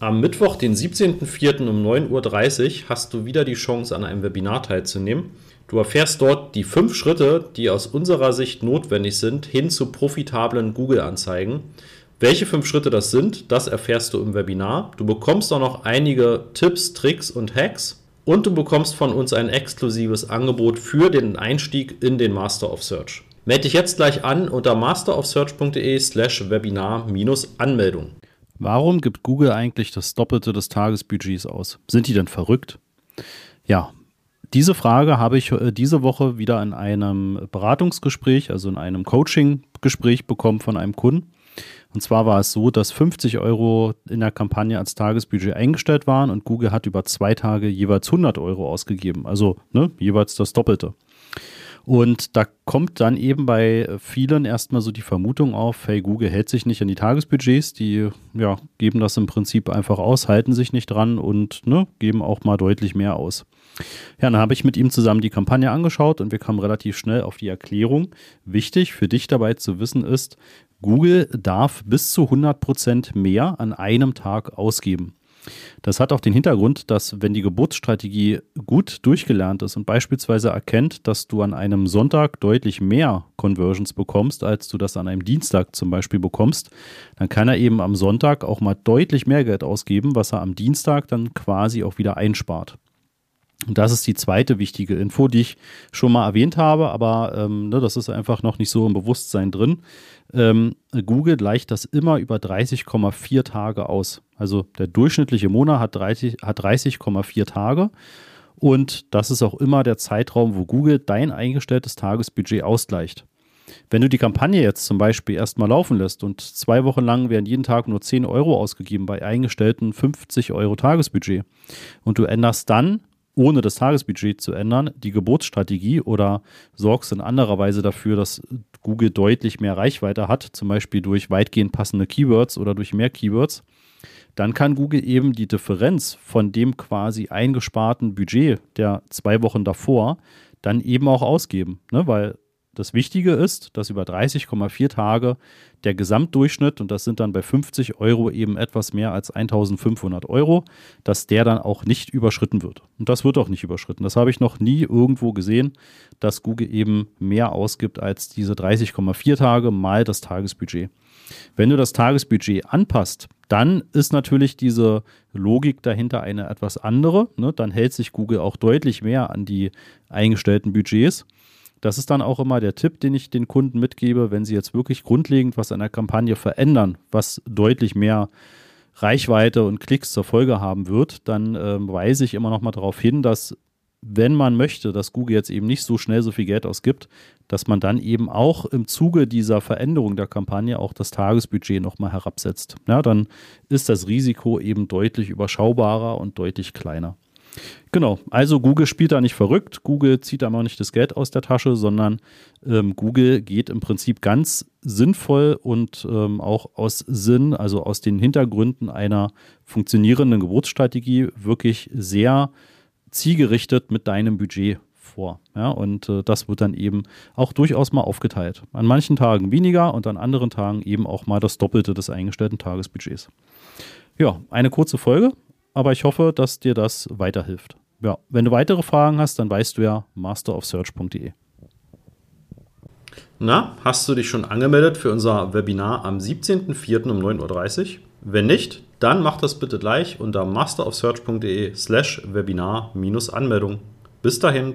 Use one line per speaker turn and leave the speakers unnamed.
Am Mittwoch, den 17.04. um 9.30 Uhr hast du wieder die Chance, an einem Webinar teilzunehmen. Du erfährst dort die fünf Schritte, die aus unserer Sicht notwendig sind, hin zu profitablen Google-Anzeigen. Welche fünf Schritte das sind, das erfährst du im Webinar. Du bekommst auch noch einige Tipps, Tricks und Hacks und du bekommst von uns ein exklusives Angebot für den Einstieg in den Master of Search. Melde dich jetzt gleich an unter masterofsearch.de slash Webinar-Anmeldung.
Warum gibt Google eigentlich das Doppelte des Tagesbudgets aus? Sind die denn verrückt? Ja, diese Frage habe ich äh, diese Woche wieder in einem Beratungsgespräch, also in einem Coaching-Gespräch bekommen von einem Kunden. Und zwar war es so, dass 50 Euro in der Kampagne als Tagesbudget eingestellt waren und Google hat über zwei Tage jeweils 100 Euro ausgegeben. Also ne, jeweils das Doppelte. Und da kommt dann eben bei vielen erstmal so die Vermutung auf, hey, Google hält sich nicht an die Tagesbudgets, die ja, geben das im Prinzip einfach aus, halten sich nicht dran und ne, geben auch mal deutlich mehr aus. Ja, dann habe ich mit ihm zusammen die Kampagne angeschaut und wir kamen relativ schnell auf die Erklärung. Wichtig für dich dabei zu wissen ist, Google darf bis zu 100 Prozent mehr an einem Tag ausgeben. Das hat auch den Hintergrund, dass wenn die Geburtsstrategie gut durchgelernt ist und beispielsweise erkennt, dass du an einem Sonntag deutlich mehr Conversions bekommst, als du das an einem Dienstag zum Beispiel bekommst, dann kann er eben am Sonntag auch mal deutlich mehr Geld ausgeben, was er am Dienstag dann quasi auch wieder einspart. Und das ist die zweite wichtige Info, die ich schon mal erwähnt habe, aber ähm, ne, das ist einfach noch nicht so im Bewusstsein drin. Ähm, Google gleicht das immer über 30,4 Tage aus. Also der durchschnittliche Monat hat 30,4 hat 30 Tage. Und das ist auch immer der Zeitraum, wo Google dein eingestelltes Tagesbudget ausgleicht. Wenn du die Kampagne jetzt zum Beispiel erstmal laufen lässt und zwei Wochen lang werden jeden Tag nur 10 Euro ausgegeben bei eingestellten 50 Euro Tagesbudget und du änderst dann ohne das Tagesbudget zu ändern, die Geburtsstrategie oder sorgst in anderer Weise dafür, dass Google deutlich mehr Reichweite hat, zum Beispiel durch weitgehend passende Keywords oder durch mehr Keywords, dann kann Google eben die Differenz von dem quasi eingesparten Budget der zwei Wochen davor dann eben auch ausgeben, ne? weil das Wichtige ist, dass über 30,4 Tage der Gesamtdurchschnitt, und das sind dann bei 50 Euro eben etwas mehr als 1500 Euro, dass der dann auch nicht überschritten wird. Und das wird auch nicht überschritten. Das habe ich noch nie irgendwo gesehen, dass Google eben mehr ausgibt als diese 30,4 Tage mal das Tagesbudget. Wenn du das Tagesbudget anpasst, dann ist natürlich diese Logik dahinter eine etwas andere. Ne? Dann hält sich Google auch deutlich mehr an die eingestellten Budgets. Das ist dann auch immer der Tipp, den ich den Kunden mitgebe, wenn sie jetzt wirklich grundlegend was an der Kampagne verändern, was deutlich mehr Reichweite und Klicks zur Folge haben wird, dann äh, weise ich immer noch mal darauf hin, dass wenn man möchte, dass Google jetzt eben nicht so schnell so viel Geld ausgibt, dass man dann eben auch im Zuge dieser Veränderung der Kampagne auch das Tagesbudget nochmal herabsetzt. Ja, dann ist das Risiko eben deutlich überschaubarer und deutlich kleiner. Genau, also Google spielt da nicht verrückt, Google zieht da auch nicht das Geld aus der Tasche, sondern ähm, Google geht im Prinzip ganz sinnvoll und ähm, auch aus Sinn, also aus den Hintergründen einer funktionierenden Geburtsstrategie wirklich sehr zielgerichtet mit deinem Budget vor. Ja, und äh, das wird dann eben auch durchaus mal aufgeteilt. An manchen Tagen weniger und an anderen Tagen eben auch mal das Doppelte des eingestellten Tagesbudgets. Ja, eine kurze Folge, aber ich hoffe, dass dir das weiterhilft. Ja, wenn du weitere Fragen hast, dann weißt du ja masterofsearch.de.
Na, hast du dich schon angemeldet für unser Webinar am 17.04. um 9.30 Uhr? Wenn nicht, dann mach das bitte gleich unter masterofsearch.de slash Webinar-Anmeldung. Bis dahin.